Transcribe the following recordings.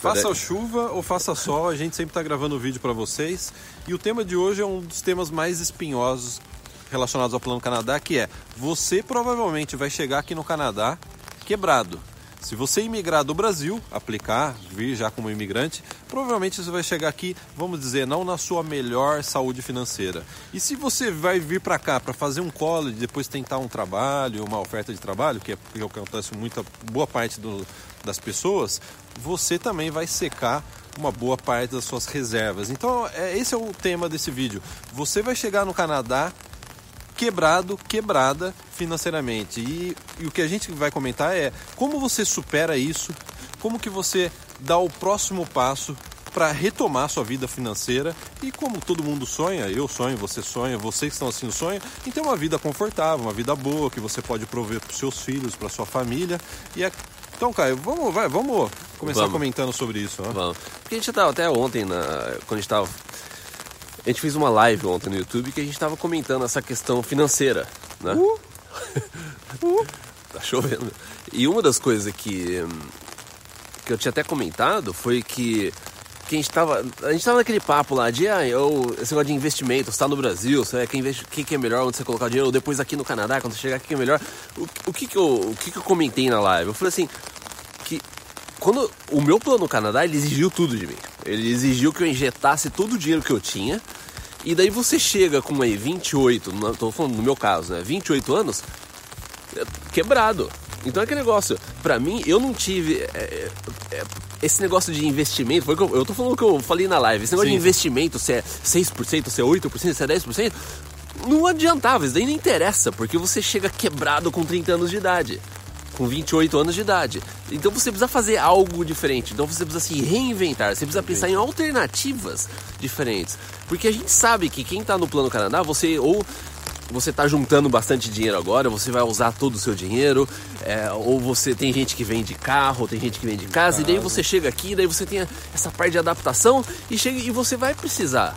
Faça chuva ou faça sol, a gente sempre está gravando vídeo para vocês. E o tema de hoje é um dos temas mais espinhosos relacionados ao Plano Canadá, que é você provavelmente vai chegar aqui no Canadá quebrado. Se você imigrar do Brasil, aplicar, vir já como imigrante, provavelmente você vai chegar aqui, vamos dizer, não na sua melhor saúde financeira. E se você vai vir para cá para fazer um college, depois tentar um trabalho, uma oferta de trabalho, que é o que acontece muita boa parte do, das pessoas, você também vai secar uma boa parte das suas reservas. Então, é, esse é o tema desse vídeo. Você vai chegar no Canadá quebrado, quebrada financeiramente. E, e, o que a gente vai comentar é como você supera isso, como que você dá o próximo passo para retomar sua vida financeira e como todo mundo sonha, eu sonho, você sonha, vocês que estão assim sonham, em ter uma vida confortável, uma vida boa que você pode prover para seus filhos, para sua família. E. então, Caio, vamos, vai, vamos começar vamos. comentando sobre isso. Né? Vamos. Porque a gente estava até ontem, na, quando a gente estava a gente fez uma live ontem no YouTube que a gente estava comentando essa questão financeira, né? Uh. uh. tá chovendo. E uma das coisas que, que eu tinha até comentado foi que, que a gente estava a gente tava naquele papo lá de ah, eu, esse negócio de investimento, você está no Brasil, você, quem investe, que, que é melhor, onde você colocar dinheiro, ou depois aqui no Canadá, quando você chegar, o que é melhor. O, o, que, que, eu, o que, que eu comentei na live? Eu falei assim, que quando o meu plano no Canadá, ele exigiu tudo de mim. Ele exigiu que eu injetasse todo o dinheiro que eu tinha. E daí você chega com aí 28, não, tô falando no meu caso, né? 28 anos, é, quebrado. Então é que negócio, pra mim, eu não tive. É, é, é esse negócio de investimento, foi eu, eu tô falando o que eu falei na live, esse negócio Sim. de investimento, se é 6%, se é 8%, se é 10%, não adiantava, isso daí não interessa, porque você chega quebrado com 30 anos de idade com 28 anos de idade. Então você precisa fazer algo diferente. Então você precisa se reinventar. Você precisa pensar em alternativas diferentes. Porque a gente sabe que quem está no Plano Canadá, você ou você está juntando bastante dinheiro agora, você vai usar todo o seu dinheiro, é, ou você tem gente que vende carro, tem gente que vende casa, e daí você chega aqui, daí você tem essa parte de adaptação e chega e você vai precisar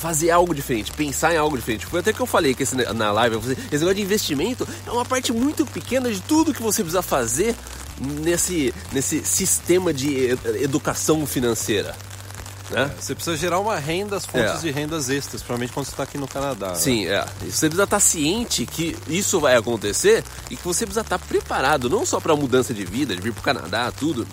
fazer algo diferente, pensar em algo diferente. Foi até que eu falei que esse, na live, esse negócio de investimento é uma parte muito pequena de tudo que você precisa fazer nesse, nesse sistema de educação financeira. Né? É, você precisa gerar uma renda, as fontes é. de rendas extras, principalmente quando você está aqui no Canadá. Né? Sim, né? é. Você precisa estar ciente que isso vai acontecer e que você precisa estar preparado, não só para a mudança de vida, de vir para o Canadá, tudo,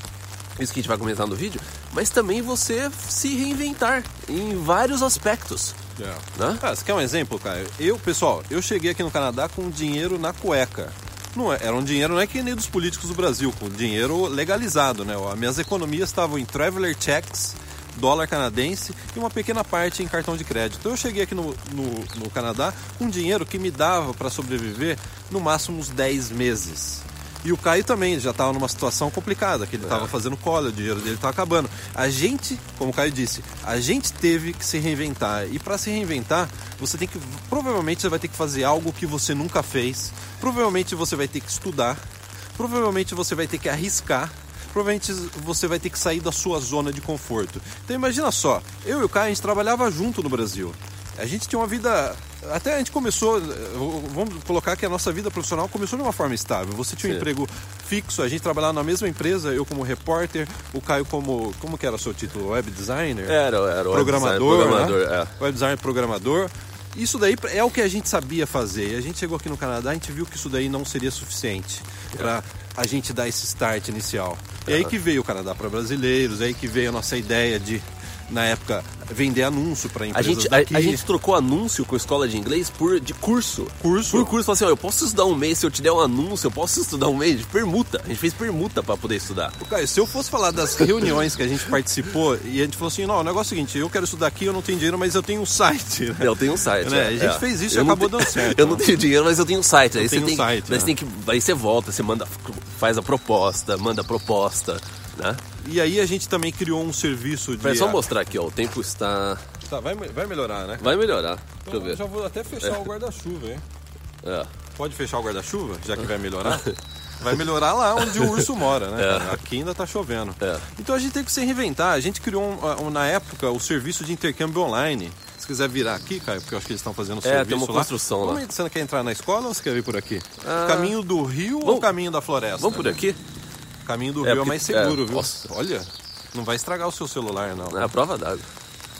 isso que a gente vai comentar no vídeo, mas também você se reinventar em vários aspectos. Yeah. Né? Ah, você quer um exemplo, cara? Eu, pessoal, eu cheguei aqui no Canadá com dinheiro na cueca. Não é, era um dinheiro não é que nem dos políticos do Brasil, com dinheiro legalizado, né? As minhas economias estavam em traveler checks, dólar canadense e uma pequena parte em cartão de crédito. Então eu cheguei aqui no, no, no Canadá com dinheiro que me dava para sobreviver no máximo uns 10 meses. E o Caio também já estava numa situação complicada, que ele estava é. fazendo cola, o dinheiro dele estava acabando. A gente, como o Caio disse, a gente teve que se reinventar. E para se reinventar, você tem que. Provavelmente você vai ter que fazer algo que você nunca fez. Provavelmente você vai ter que estudar. Provavelmente você vai ter que arriscar provavelmente você vai ter que sair da sua zona de conforto. Então imagina só, eu e o Caio a gente trabalhava junto no Brasil. A gente tinha uma vida até a gente começou, vamos colocar que a nossa vida profissional começou de uma forma estável. Você tinha um Sim. emprego fixo, a gente trabalhava na mesma empresa, eu como repórter, o Caio como, como que era o seu título? Web designer? Era, era programador, web designer, programador, né? é. Web designer programador. Isso daí é o que a gente sabia fazer. E a gente chegou aqui no Canadá, a gente viu que isso daí não seria suficiente é. para a gente dar esse start inicial. E aí que veio o Canadá para brasileiros, aí que veio a nossa ideia de na época, vender anúncio para empresas a gente, daqui. A, a, gente trocou anúncio com a escola de inglês por de curso. Curso? Por curso. Falou assim, ó, eu posso estudar um mês, se eu te der um anúncio, eu posso estudar um mês de permuta. A gente fez permuta para poder estudar. Cara, se eu fosse falar das reuniões que a gente participou e a gente falou assim, não, o negócio é o seguinte, eu quero estudar aqui, eu não tenho dinheiro, mas eu tenho um site. Né? Eu tenho um site. Né? É, a gente é. fez isso eu e acabou dando certo. eu não tenho dinheiro, mas eu tenho um site. Aí você tem, um site, daí, você tem que, aí você volta, você manda, faz a proposta, manda a proposta. Né? E aí a gente também criou um serviço de. É só mostrar aqui, ó. O tempo está. Tá, vai, vai melhorar, né? Vai melhorar. Então, Deixa eu ver. já vou até fechar é. o guarda-chuva, hein? É. Pode fechar o guarda-chuva, já que vai melhorar? vai melhorar lá onde o urso mora, né? É. Aqui ainda tá chovendo. É. Então a gente tem que se reinventar. A gente criou, um, um, na época, o serviço de intercâmbio online. Se quiser virar aqui, Caio, porque eu acho que eles estão fazendo é, serviço tem uma lá. construção lá. Você não quer entrar na escola ou você quer vir por aqui? Ah. Caminho do rio vamos, ou caminho da floresta? Vamos por aqui? Caminho do É, Rio é, porque- mais seguro, é, viu? nossa. Olha, não vai estragar o seu celular, não. É a prova d'água.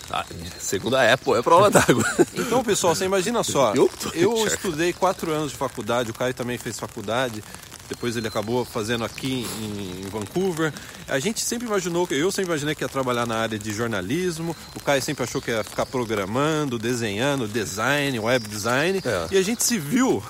Ah, segundo a Apple, é prova d'água. Então, pessoal, você imagina só. Eu Eu estudei quatro anos de faculdade, o Caio também fez faculdade. Depois ele acabou fazendo aqui em, Vancouver. A gente sempre imaginou, que eu sempre imaginei que ia trabalhar na área de jornalismo. O Caio sempre achou que ia ficar programando, desenhando, design, web design. É. E a gente se viu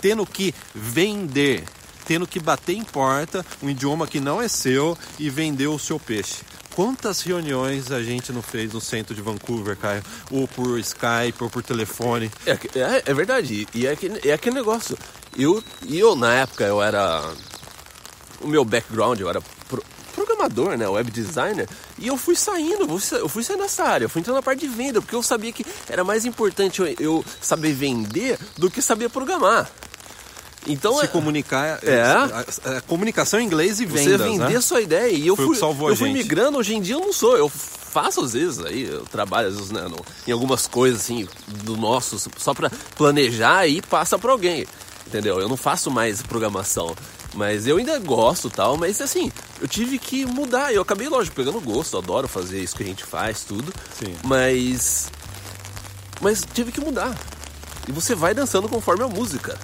tendo que vender, tendo que bater em porta um idioma que não é seu e vender o seu peixe. Quantas reuniões a gente não fez no centro de Vancouver, Caio? Ou por Skype, ou por telefone. É, é, é verdade. E é é aquele negócio. Eu, eu, na época, eu era. O meu background, eu era pro- programador, né? Web designer. E eu fui saindo, eu fui saindo nessa área. Eu fui entrando na parte de venda, porque eu sabia que era mais importante eu, eu saber vender do que saber programar. Então, se é- comunicar. É. a- a comunicação em inglês e você vendas, vender né? a sua ideia. E eu Foi fui, a eu fui gente. migrando, hoje em dia eu não sou. Eu faço às vezes aí, eu trabalho às vezes né, no- em algumas coisas assim, do nosso, só pra planejar e passa pra alguém. Entendeu? Eu não faço mais programação. Mas eu ainda gosto tal, mas assim, eu tive que mudar. Eu acabei, lógico, pegando gosto, adoro fazer isso que a gente faz, tudo. Sim. Mas. Mas tive que mudar. E você vai dançando conforme a música.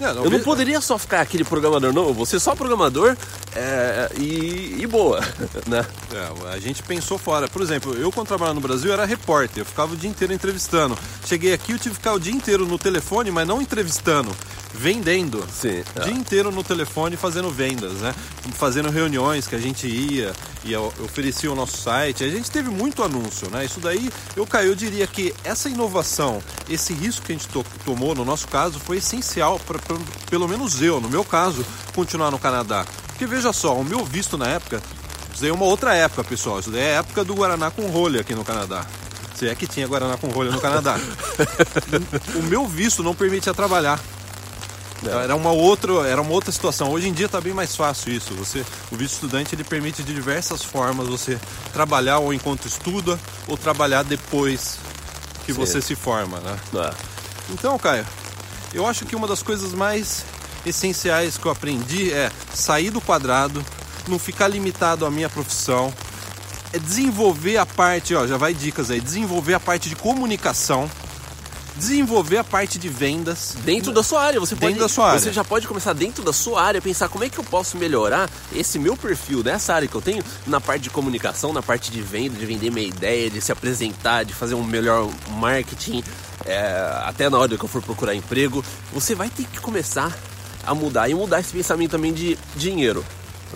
É, Eu não ve- poderia só ficar aquele programador, não. Eu vou ser só programador é, e, e boa, né? É, a gente pensou fora. Por exemplo, eu quando trabalhava no Brasil era repórter, eu ficava o dia inteiro entrevistando. Cheguei aqui, eu tive que ficar o dia inteiro no telefone, mas não entrevistando, vendendo. Sim. O dia inteiro no telefone fazendo vendas, né? Fazendo reuniões que a gente ia e oferecia o nosso site. A gente teve muito anúncio, né? Isso daí, eu, Caio, eu diria que essa inovação, esse risco que a gente to- tomou, no nosso caso, foi essencial para, pelo menos eu, no meu caso, continuar no Canadá. Porque veja só, o meu visto na época, isso daí é uma outra época, pessoal. Isso daí é a época do Guaraná com rolha aqui no Canadá. Se é que tinha Guaraná com rolha no Canadá. o meu visto não permitia trabalhar. Então, Era uma outra, era uma outra situação. Hoje em dia está bem mais fácil isso. Você, o visto estudante ele permite de diversas formas você trabalhar ou enquanto estuda ou trabalhar depois que Sim. você se forma, né? É. Então, Caio, eu acho que uma das coisas mais essenciais que eu aprendi é sair do quadrado, não ficar limitado à minha profissão, é desenvolver a parte, ó, já vai dicas aí, desenvolver a parte de comunicação, desenvolver a parte de vendas. Dentro da sua área, você Dentro pode, da sua área. Você já pode começar dentro da sua área, pensar como é que eu posso melhorar esse meu perfil dessa área que eu tenho na parte de comunicação, na parte de venda, de vender minha ideia, de se apresentar, de fazer um melhor marketing, é, até na hora que eu for procurar emprego. Você vai ter que começar a mudar e mudar esse pensamento também de dinheiro.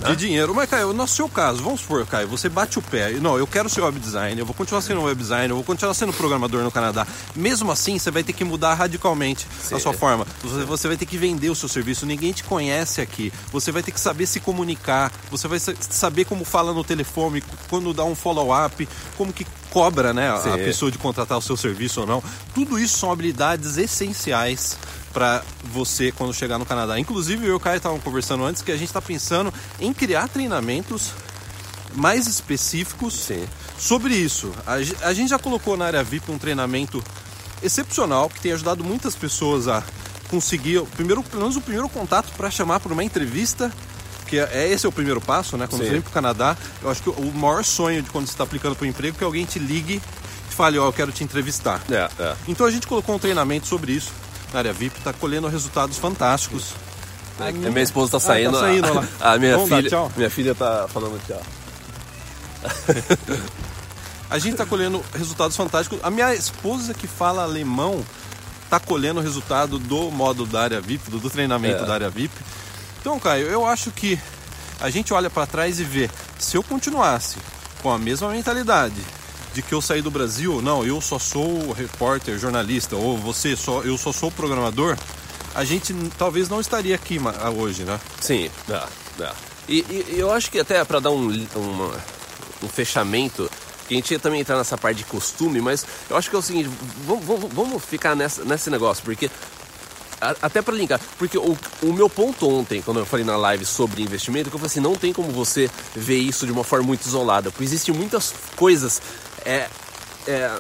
de dinheiro. Mas, Caio, no seu caso, vamos supor, Caio, você bate o pé. Não, eu quero ser web designer, eu vou continuar sendo web designer, eu vou continuar sendo programador no Canadá. Mesmo assim, você vai ter que mudar radicalmente a Sim. sua forma. Você, você vai ter que vender o seu serviço. Ninguém te conhece aqui. Você vai ter que saber se comunicar. Você vai sa- saber como fala no telefone, quando dá um follow-up, como que cobra, né, a- a pessoa de contratar o seu serviço ou não. Tudo isso são habilidades essenciais para você quando chegar no Canadá. Inclusive, eu e o Caio estavam conversando antes que a gente está pensando em criar treinamentos mais específicos Sim. sobre isso. A, a gente já colocou na área VIP um treinamento excepcional que tem ajudado muitas pessoas a conseguir primeiro, pelo menos o primeiro contato para chamar para uma entrevista. Que é, é- esse é o primeiro passo, né? Quando Sim. você vem para o Canadá, eu acho que o maior sonho de quando você está aplicando para o emprego é que alguém te ligue e fale, ó, eu quero te entrevistar. É, é. Então a gente colocou um treinamento sobre isso na área VIP, está colhendo resultados fantásticos. A minha esposa tá Ah, saindo. tá saindo lá. A, minha Vamos dar filha, tchau? minha filha tá falando tchau. A gente está colhendo resultados fantásticos. A minha esposa que fala alemão está colhendo o resultado do modo da área VIP, do, do treinamento É. da área VIP. Então, Caio, eu acho que a gente olha para trás e vê, se eu continuasse com a mesma mentalidade de que eu saí do Brasil, não, eu só sou repórter, jornalista, ou você só, eu só sou programador, a gente talvez não estaria aqui ma- hoje, né? Sim, dá, dá. E, e- eu acho que até para dar um, uma- um fechamento, que a gente ia também entrar nessa parte de costume, mas eu acho que é o seguinte, vamos, vamos- vamos ficar nessa, nesse negócio, porque até para linkar, porque o, o meu ponto ontem, quando eu falei na live sobre investimento, que eu falei assim, não tem como você ver isso de uma forma muito isolada, porque existem muitas coisas, é, é,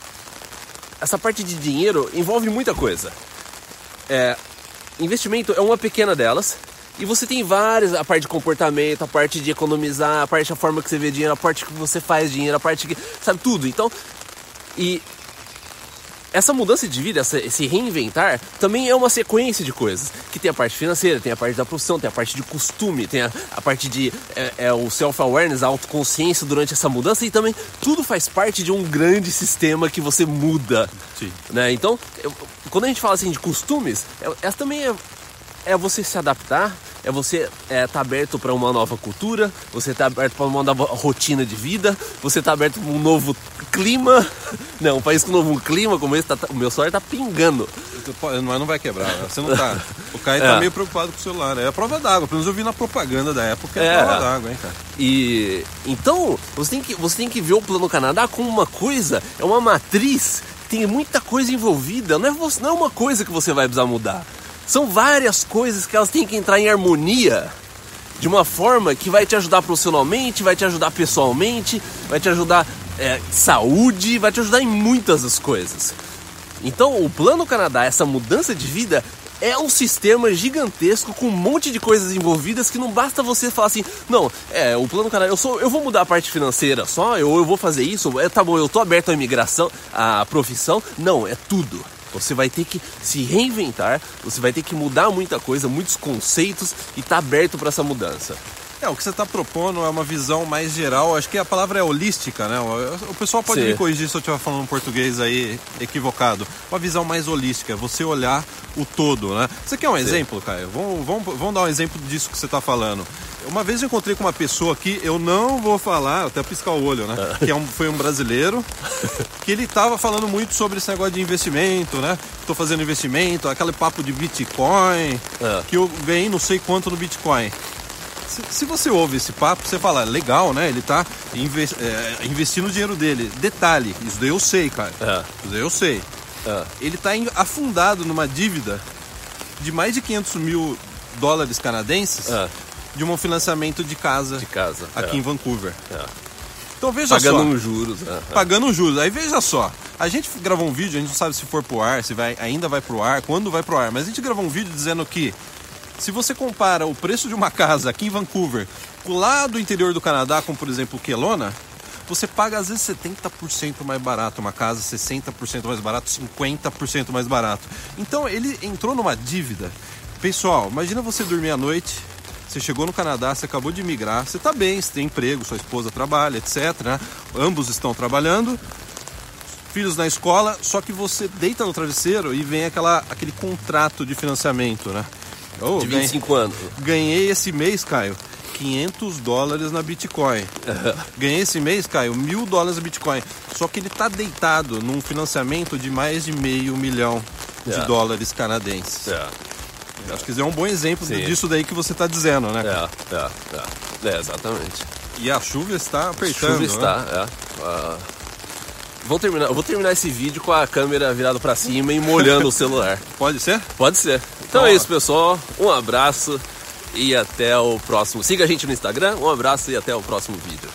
essa parte de dinheiro envolve muita coisa. É, investimento é uma pequena delas E você tem várias, a parte de comportamento, a parte de economizar, a parte da forma que você vê dinheiro, a parte que você faz dinheiro, a parte que. sabe, tudo. Então, e essa mudança de vida, essa, esse reinventar, também é uma sequência de coisas. Que tem a parte financeira, tem a parte da profissão, tem a parte de costume, tem a, a parte de é, é o self-awareness, a autoconsciência durante essa mudança e também tudo faz parte de um grande sistema que você muda. Sim. Né? Então, eu, quando a gente fala assim de costumes, é, essa também é, é você se adaptar é você estar é, tá aberto para uma nova cultura, você está aberto para uma nova rotina de vida, você está aberto para um novo clima. Não, um país com um novo clima como esse, tá, o meu celular está pingando. Mas não vai quebrar, né? você não tá. O Caio tá é. meio preocupado com o celular. É a prova d'água, pelo menos eu vi na propaganda da época, é, é. a prova d'água, hein, cara. E então, você tem, que, você tem que ver o Plano Canadá como uma coisa, é uma matriz tem muita coisa envolvida, não é, não é uma coisa que você vai precisar mudar. São várias coisas que elas têm que entrar em harmonia de uma forma que vai te ajudar profissionalmente, vai te ajudar pessoalmente, vai te ajudar é, saúde, vai te ajudar em muitas das coisas. Então, o Plano Canadá, essa mudança de vida, é um sistema gigantesco com um monte de coisas envolvidas que não basta você falar assim, não, é, o Plano Canadá, eu, sou, eu vou mudar a parte financeira só, eu, eu vou fazer isso, é, tá bom, eu tô aberto à imigração, à profissão. Não, é tudo. Você vai ter que se reinventar, você vai ter que mudar muita coisa, muitos conceitos e tá aberto para essa mudança. É, o que você está propondo é uma visão mais geral, acho que a palavra é holística, né? O pessoal pode Sim. me corrigir se eu estiver falando um português aí equivocado. Uma visão mais holística, você olhar o todo, né? Você quer um Sim. exemplo, Caio? Vamos, vamos, vamos dar um exemplo disso que você está falando. Uma vez eu encontrei com uma pessoa aqui, eu não vou falar, até piscar o olho, né? É. Que é um, foi um brasileiro, que ele estava falando muito sobre esse negócio de investimento, né? Estou fazendo investimento, aquele papo de Bitcoin, é. que eu ganhei não sei quanto no Bitcoin. Se, se, você ouve esse papo, você fala, legal, né? Ele está invest, é, investindo o dinheiro dele. Detalhe, isso daí eu sei, cara. É. Isso daí eu sei. É. Ele está afundado numa dívida de mais de 500 mil dólares canadenses é de um financiamento de casa, de casa aqui é. em Vancouver. É. Então veja Pagando só. Pagando juros. É. Pagando juros. Aí veja só. A gente gravou um vídeo, a gente não sabe se for pro ar, se vai, ainda vai pro ar, quando vai pro ar, mas a gente gravou um vídeo dizendo que se você compara o preço de uma casa aqui em Vancouver lá do interior do Canadá, como por exemplo Kelowna, você paga às vezes 70% mais barato uma casa, 60% mais barato, 50% mais barato. Então ele entrou numa dívida. Pessoal, imagina você dormir à noite você chegou no Canadá, você acabou de migrar, você está bem, você tem emprego, sua esposa trabalha, etc. Né? Ambos estão trabalhando, filhos na escola, só que você deita no travesseiro e vem aquela, aquele contrato de financiamento, né? Oh, de 25 ganhei, anos. Ganhei esse mês, Caio, 500 dólares na Bitcoin. Ganhei esse mês, Caio, mil dólares na Bitcoin. Só que ele está deitado num financiamento de mais de meio milhão de yeah. dólares canadenses. Yeah. Acho que é um bom exemplo Sim. disso daí que você está dizendo, né? É, é, é, é, exatamente. E a chuva está apertando. A chuva está, né? é. Uh, vou terminar, vou terminar esse vídeo com a câmera virada para cima e molhando o celular. Pode ser? Pode ser. Então é isso, pessoal. Um abraço e até o próximo. Siga a gente no Instagram. Um abraço e até o próximo vídeo.